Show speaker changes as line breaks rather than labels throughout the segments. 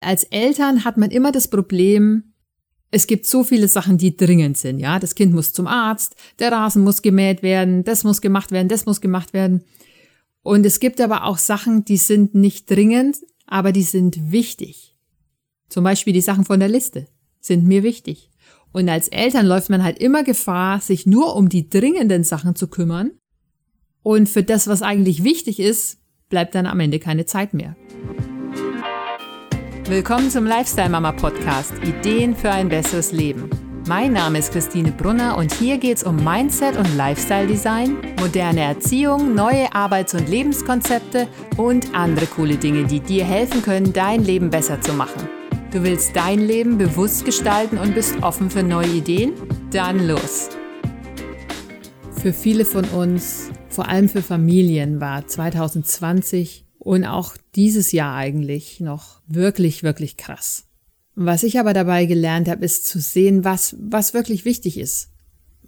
Als Eltern hat man immer das Problem, es gibt so viele Sachen, die dringend sind, ja. Das Kind muss zum Arzt, der Rasen muss gemäht werden, das muss gemacht werden, das muss gemacht werden. Und es gibt aber auch Sachen, die sind nicht dringend, aber die sind wichtig. Zum Beispiel die Sachen von der Liste sind mir wichtig. Und als Eltern läuft man halt immer Gefahr, sich nur um die dringenden Sachen zu kümmern. Und für das, was eigentlich wichtig ist, bleibt dann am Ende keine Zeit mehr. Willkommen zum Lifestyle Mama Podcast Ideen für ein besseres Leben. Mein Name ist Christine Brunner und hier geht es um Mindset und Lifestyle Design, moderne Erziehung, neue Arbeits- und Lebenskonzepte und andere coole Dinge, die dir helfen können, dein Leben besser zu machen. Du willst dein Leben bewusst gestalten und bist offen für neue Ideen? Dann los! Für viele von uns, vor allem für Familien, war 2020 und auch dieses Jahr eigentlich noch wirklich, wirklich krass. Was ich aber dabei gelernt habe, ist zu sehen, was, was wirklich wichtig ist.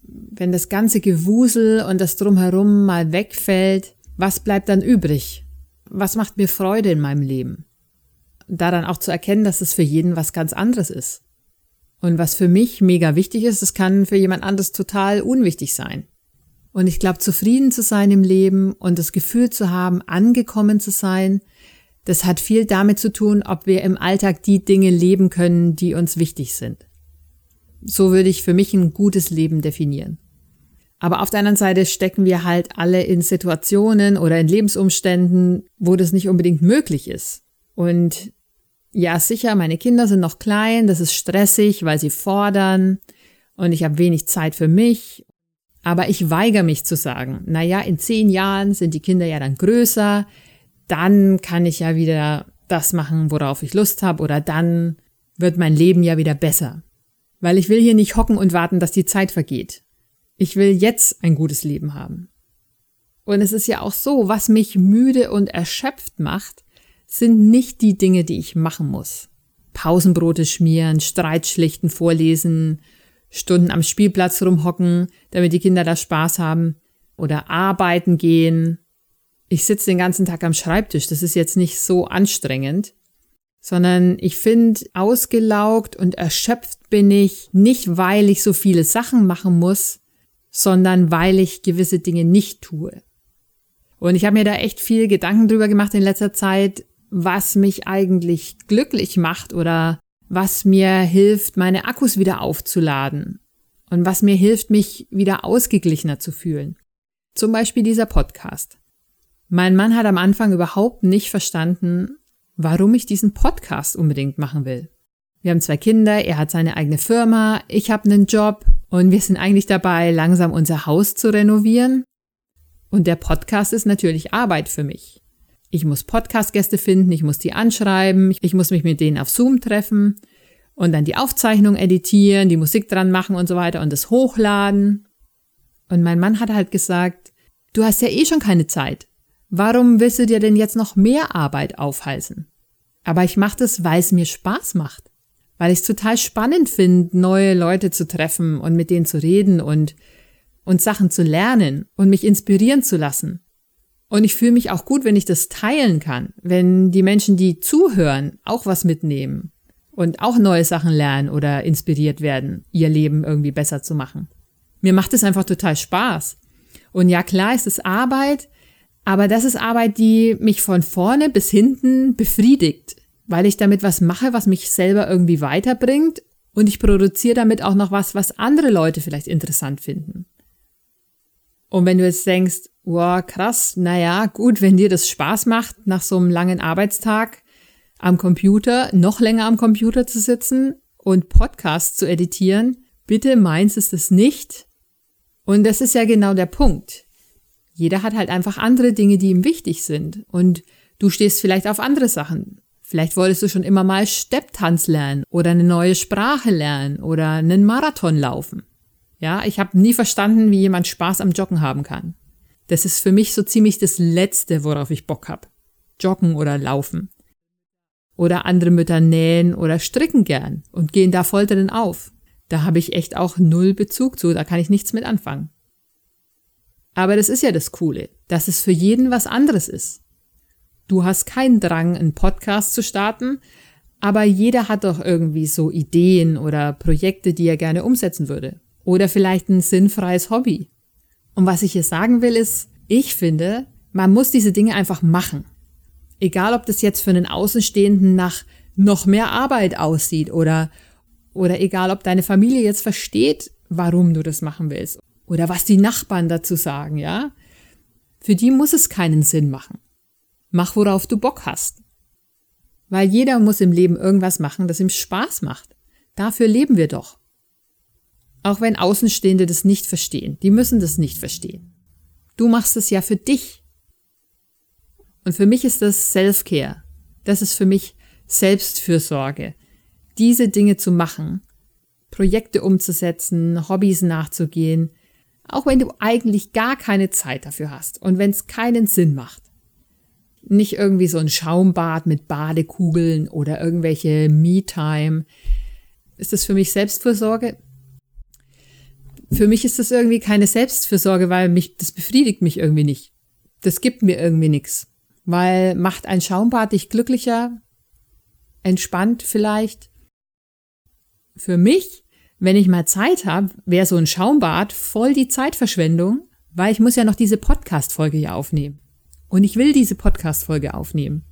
Wenn das ganze Gewusel und das Drumherum mal wegfällt, was bleibt dann übrig? Was macht mir Freude in meinem Leben? Daran auch zu erkennen, dass es für jeden was ganz anderes ist. Und was für mich mega wichtig ist, das kann für jemand anderes total unwichtig sein. Und ich glaube, zufrieden zu sein im Leben und das Gefühl zu haben, angekommen zu sein, das hat viel damit zu tun, ob wir im Alltag die Dinge leben können, die uns wichtig sind. So würde ich für mich ein gutes Leben definieren. Aber auf der anderen Seite stecken wir halt alle in Situationen oder in Lebensumständen, wo das nicht unbedingt möglich ist. Und ja, sicher, meine Kinder sind noch klein, das ist stressig, weil sie fordern und ich habe wenig Zeit für mich aber ich weigere mich zu sagen, na ja, in zehn Jahren sind die Kinder ja dann größer, dann kann ich ja wieder das machen, worauf ich Lust habe, oder dann wird mein Leben ja wieder besser. Weil ich will hier nicht hocken und warten, dass die Zeit vergeht. Ich will jetzt ein gutes Leben haben. Und es ist ja auch so, was mich müde und erschöpft macht, sind nicht die Dinge, die ich machen muss. Pausenbrote schmieren, Streit schlichten, vorlesen, Stunden am Spielplatz rumhocken, damit die Kinder da Spaß haben oder arbeiten gehen. Ich sitze den ganzen Tag am Schreibtisch, das ist jetzt nicht so anstrengend, sondern ich finde, ausgelaugt und erschöpft bin ich nicht, weil ich so viele Sachen machen muss, sondern weil ich gewisse Dinge nicht tue. Und ich habe mir da echt viel Gedanken drüber gemacht in letzter Zeit, was mich eigentlich glücklich macht oder was mir hilft, meine Akkus wieder aufzuladen und was mir hilft, mich wieder ausgeglichener zu fühlen. Zum Beispiel dieser Podcast. Mein Mann hat am Anfang überhaupt nicht verstanden, warum ich diesen Podcast unbedingt machen will. Wir haben zwei Kinder, er hat seine eigene Firma, ich habe einen Job und wir sind eigentlich dabei, langsam unser Haus zu renovieren. Und der Podcast ist natürlich Arbeit für mich. Ich muss Podcast-Gäste finden, ich muss die anschreiben, ich muss mich mit denen auf Zoom treffen und dann die Aufzeichnung editieren, die Musik dran machen und so weiter und das hochladen. Und mein Mann hat halt gesagt, du hast ja eh schon keine Zeit. Warum willst du dir denn jetzt noch mehr Arbeit aufhalsen? Aber ich mache das, weil es mir Spaß macht. Weil ich es total spannend finde, neue Leute zu treffen und mit denen zu reden und, und Sachen zu lernen und mich inspirieren zu lassen. Und ich fühle mich auch gut, wenn ich das teilen kann, wenn die Menschen, die zuhören, auch was mitnehmen und auch neue Sachen lernen oder inspiriert werden, ihr Leben irgendwie besser zu machen. Mir macht es einfach total Spaß. Und ja, klar ist es Arbeit, aber das ist Arbeit, die mich von vorne bis hinten befriedigt, weil ich damit was mache, was mich selber irgendwie weiterbringt und ich produziere damit auch noch was, was andere Leute vielleicht interessant finden. Und wenn du jetzt denkst, wow, krass, naja, gut, wenn dir das Spaß macht, nach so einem langen Arbeitstag am Computer, noch länger am Computer zu sitzen und Podcasts zu editieren, bitte meins ist es nicht. Und das ist ja genau der Punkt. Jeder hat halt einfach andere Dinge, die ihm wichtig sind. Und du stehst vielleicht auf andere Sachen. Vielleicht wolltest du schon immer mal Stepptanz lernen oder eine neue Sprache lernen oder einen Marathon laufen. Ja, ich habe nie verstanden, wie jemand Spaß am Joggen haben kann. Das ist für mich so ziemlich das Letzte, worauf ich Bock hab. Joggen oder laufen. Oder andere Mütter nähen oder stricken gern und gehen da voll drin auf. Da habe ich echt auch null Bezug zu, da kann ich nichts mit anfangen. Aber das ist ja das Coole, dass es für jeden was anderes ist. Du hast keinen Drang, einen Podcast zu starten, Aber jeder hat doch irgendwie so Ideen oder Projekte, die er gerne umsetzen würde. Oder vielleicht ein sinnfreies Hobby. Und was ich hier sagen will, ist, ich finde, man muss diese Dinge einfach machen. Egal, ob das jetzt für einen Außenstehenden nach noch mehr Arbeit aussieht oder, oder egal, ob deine Familie jetzt versteht, warum du das machen willst oder was die Nachbarn dazu sagen, ja. Für die muss es keinen Sinn machen. Mach, worauf du Bock hast. Weil jeder muss im Leben irgendwas machen, das ihm Spaß macht. Dafür leben wir doch. Auch wenn Außenstehende das nicht verstehen. Die müssen das nicht verstehen. Du machst es ja für dich. Und für mich ist das Self-Care. Das ist für mich Selbstfürsorge. Diese Dinge zu machen, Projekte umzusetzen, Hobbys nachzugehen, auch wenn du eigentlich gar keine Zeit dafür hast und wenn es keinen Sinn macht. Nicht irgendwie so ein Schaumbad mit Badekugeln oder irgendwelche Me-Time. Ist das für mich Selbstfürsorge? Für mich ist das irgendwie keine Selbstfürsorge, weil mich, das befriedigt mich irgendwie nicht. Das gibt mir irgendwie nichts. Weil macht ein Schaumbad dich glücklicher? Entspannt vielleicht? Für mich, wenn ich mal Zeit habe, wäre so ein Schaumbad voll die Zeitverschwendung, weil ich muss ja noch diese Podcast-Folge hier aufnehmen. Und ich will diese Podcast-Folge aufnehmen.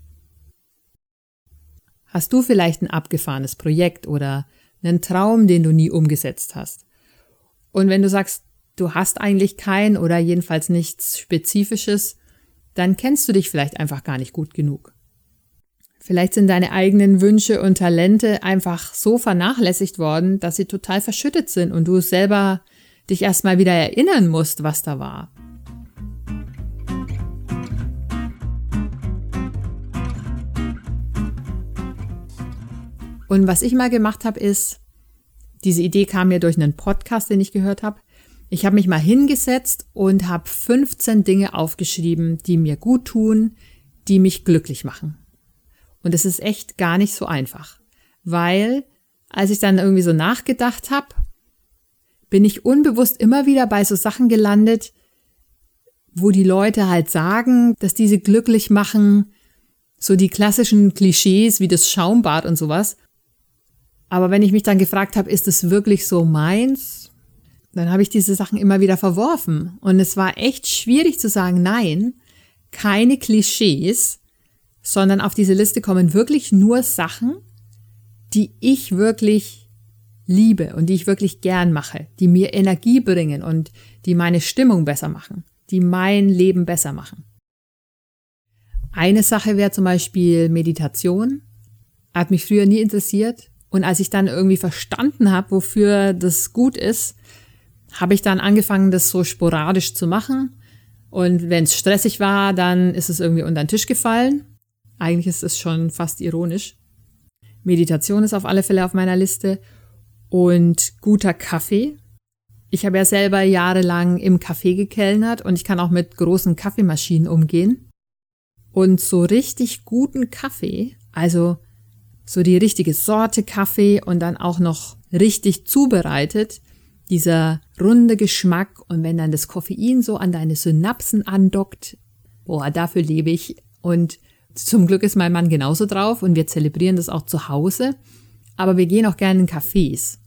Hast du vielleicht ein abgefahrenes Projekt oder einen Traum, den du nie umgesetzt hast? Und wenn du sagst, du hast eigentlich kein oder jedenfalls nichts Spezifisches, dann kennst du dich vielleicht einfach gar nicht gut genug. Vielleicht sind deine eigenen Wünsche und Talente einfach so vernachlässigt worden, dass sie total verschüttet sind und du selber dich erstmal wieder erinnern musst, was da war. Und was ich mal gemacht habe, ist, diese Idee kam mir durch einen Podcast, den ich gehört habe. Ich habe mich mal hingesetzt und habe 15 Dinge aufgeschrieben, die mir gut tun, die mich glücklich machen. Und es ist echt gar nicht so einfach, weil als ich dann irgendwie so nachgedacht habe, bin ich unbewusst immer wieder bei so Sachen gelandet, wo die Leute halt sagen, dass diese glücklich machen, so die klassischen Klischees wie das Schaumbad und sowas. Aber wenn ich mich dann gefragt habe, ist es wirklich so meins, dann habe ich diese Sachen immer wieder verworfen. Und es war echt schwierig zu sagen, nein, keine Klischees, sondern auf diese Liste kommen wirklich nur Sachen, die ich wirklich liebe und die ich wirklich gern mache, die mir Energie bringen und die meine Stimmung besser machen, die mein Leben besser machen. Eine Sache wäre zum Beispiel Meditation. Hat mich früher nie interessiert. Und als ich dann irgendwie verstanden habe, wofür das gut ist, habe ich dann angefangen, das so sporadisch zu machen. Und wenn es stressig war, dann ist es irgendwie unter den Tisch gefallen. Eigentlich ist es schon fast ironisch. Meditation ist auf alle Fälle auf meiner Liste und guter Kaffee. Ich habe ja selber jahrelang im Café gekellnert und ich kann auch mit großen Kaffeemaschinen umgehen. Und so richtig guten Kaffee, also so die richtige Sorte Kaffee und dann auch noch richtig zubereitet, dieser runde Geschmack und wenn dann das Koffein so an deine Synapsen andockt, boah, dafür lebe ich und zum Glück ist mein Mann genauso drauf und wir zelebrieren das auch zu Hause. Aber wir gehen auch gerne in Cafés.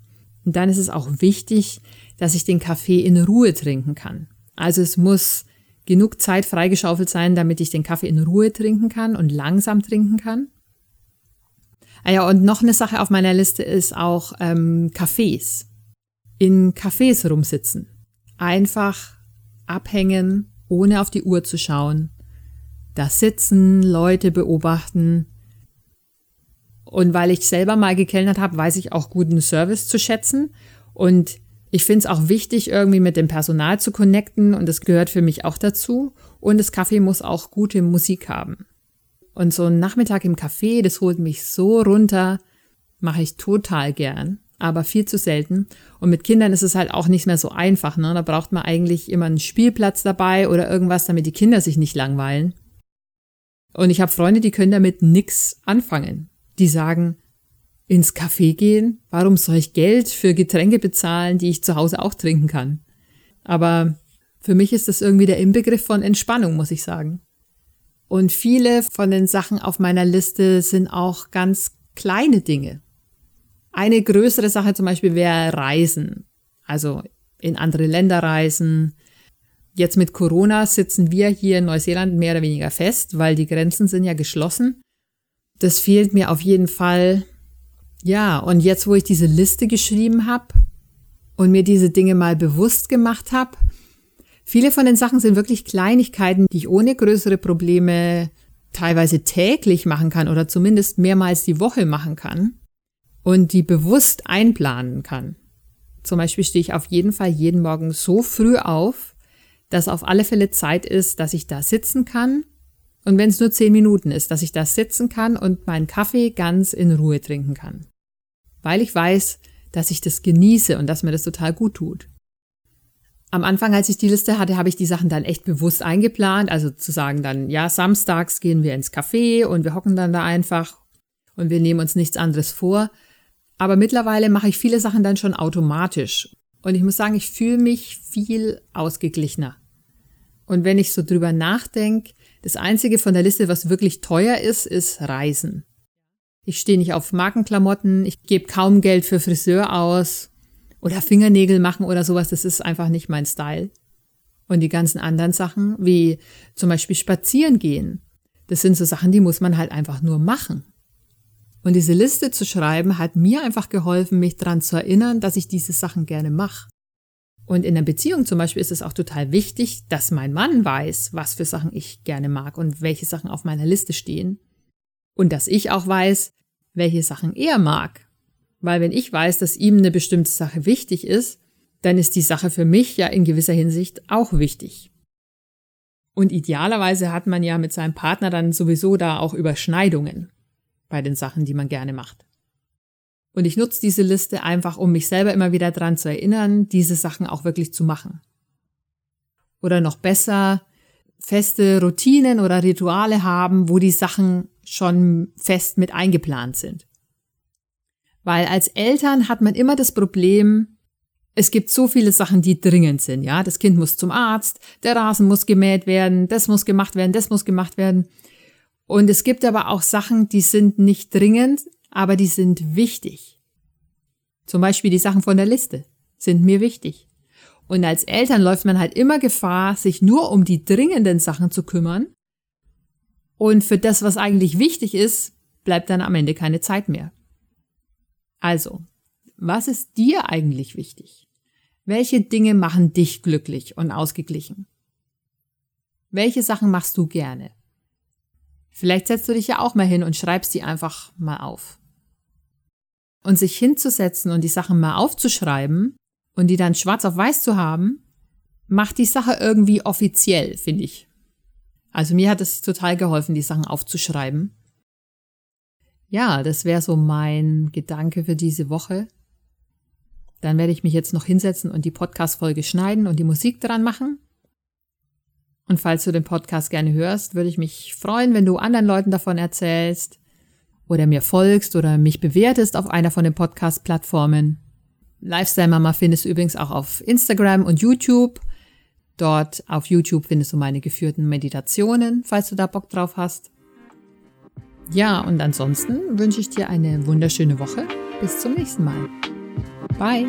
Und dann ist es auch wichtig, dass ich den Kaffee in Ruhe trinken kann. Also es muss genug Zeit freigeschaufelt sein, damit ich den Kaffee in Ruhe trinken kann und langsam trinken kann. Ah ja, und noch eine Sache auf meiner Liste ist auch ähm, Cafés. In Cafés rumsitzen. Einfach abhängen, ohne auf die Uhr zu schauen da sitzen, Leute beobachten. Und weil ich selber mal gekellnert habe, weiß ich auch guten Service zu schätzen. Und ich finde es auch wichtig, irgendwie mit dem Personal zu connecten und das gehört für mich auch dazu. Und das Café muss auch gute Musik haben. Und so ein Nachmittag im Café, das holt mich so runter, mache ich total gern, aber viel zu selten. Und mit Kindern ist es halt auch nicht mehr so einfach. Ne? Da braucht man eigentlich immer einen Spielplatz dabei oder irgendwas, damit die Kinder sich nicht langweilen. Und ich habe Freunde, die können damit nix anfangen. Die sagen, ins Café gehen? Warum soll ich Geld für Getränke bezahlen, die ich zu Hause auch trinken kann? Aber für mich ist das irgendwie der Inbegriff von Entspannung, muss ich sagen. Und viele von den Sachen auf meiner Liste sind auch ganz kleine Dinge. Eine größere Sache zum Beispiel wäre Reisen. Also in andere Länder reisen. Jetzt mit Corona sitzen wir hier in Neuseeland mehr oder weniger fest, weil die Grenzen sind ja geschlossen. Das fehlt mir auf jeden Fall. Ja, und jetzt, wo ich diese Liste geschrieben habe und mir diese Dinge mal bewusst gemacht habe, viele von den Sachen sind wirklich Kleinigkeiten, die ich ohne größere Probleme teilweise täglich machen kann oder zumindest mehrmals die Woche machen kann und die bewusst einplanen kann. Zum Beispiel stehe ich auf jeden Fall jeden Morgen so früh auf, dass auf alle Fälle Zeit ist, dass ich da sitzen kann. Und wenn es nur zehn Minuten ist, dass ich da sitzen kann und meinen Kaffee ganz in Ruhe trinken kann. Weil ich weiß, dass ich das genieße und dass mir das total gut tut. Am Anfang, als ich die Liste hatte, habe ich die Sachen dann echt bewusst eingeplant. Also zu sagen dann, ja, samstags gehen wir ins Café und wir hocken dann da einfach und wir nehmen uns nichts anderes vor. Aber mittlerweile mache ich viele Sachen dann schon automatisch. Und ich muss sagen, ich fühle mich viel ausgeglichener. Und wenn ich so drüber nachdenke, das Einzige von der Liste, was wirklich teuer ist, ist Reisen. Ich stehe nicht auf Markenklamotten, ich gebe kaum Geld für Friseur aus oder Fingernägel machen oder sowas, das ist einfach nicht mein Style. Und die ganzen anderen Sachen, wie zum Beispiel spazieren gehen, das sind so Sachen, die muss man halt einfach nur machen. Und diese Liste zu schreiben hat mir einfach geholfen, mich daran zu erinnern, dass ich diese Sachen gerne mache. Und in der Beziehung zum Beispiel ist es auch total wichtig, dass mein Mann weiß, was für Sachen ich gerne mag und welche Sachen auf meiner Liste stehen. Und dass ich auch weiß, welche Sachen er mag. Weil wenn ich weiß, dass ihm eine bestimmte Sache wichtig ist, dann ist die Sache für mich ja in gewisser Hinsicht auch wichtig. Und idealerweise hat man ja mit seinem Partner dann sowieso da auch Überschneidungen bei den Sachen, die man gerne macht. Und ich nutze diese Liste einfach, um mich selber immer wieder daran zu erinnern, diese Sachen auch wirklich zu machen. Oder noch besser, feste Routinen oder Rituale haben, wo die Sachen schon fest mit eingeplant sind. Weil als Eltern hat man immer das Problem, es gibt so viele Sachen, die dringend sind, ja. Das Kind muss zum Arzt, der Rasen muss gemäht werden, das muss gemacht werden, das muss gemacht werden. Und es gibt aber auch Sachen, die sind nicht dringend, aber die sind wichtig. Zum Beispiel die Sachen von der Liste sind mir wichtig. Und als Eltern läuft man halt immer Gefahr, sich nur um die dringenden Sachen zu kümmern. Und für das, was eigentlich wichtig ist, bleibt dann am Ende keine Zeit mehr. Also, was ist dir eigentlich wichtig? Welche Dinge machen dich glücklich und ausgeglichen? Welche Sachen machst du gerne? Vielleicht setzt du dich ja auch mal hin und schreibst die einfach mal auf. Und sich hinzusetzen und die Sachen mal aufzuschreiben und die dann schwarz auf weiß zu haben, macht die Sache irgendwie offiziell, finde ich. Also mir hat es total geholfen, die Sachen aufzuschreiben ja, das wäre so mein Gedanke für diese Woche. Dann werde ich mich jetzt noch hinsetzen und die Podcast-Folge schneiden und die Musik dran machen. Und falls du den Podcast gerne hörst, würde ich mich freuen, wenn du anderen Leuten davon erzählst oder mir folgst oder mich bewertest auf einer von den Podcast-Plattformen. Lifestyle Mama findest du übrigens auch auf Instagram und YouTube. Dort auf YouTube findest du meine geführten Meditationen, falls du da Bock drauf hast. Ja, und ansonsten wünsche ich dir eine wunderschöne Woche. Bis zum nächsten Mal. Bye.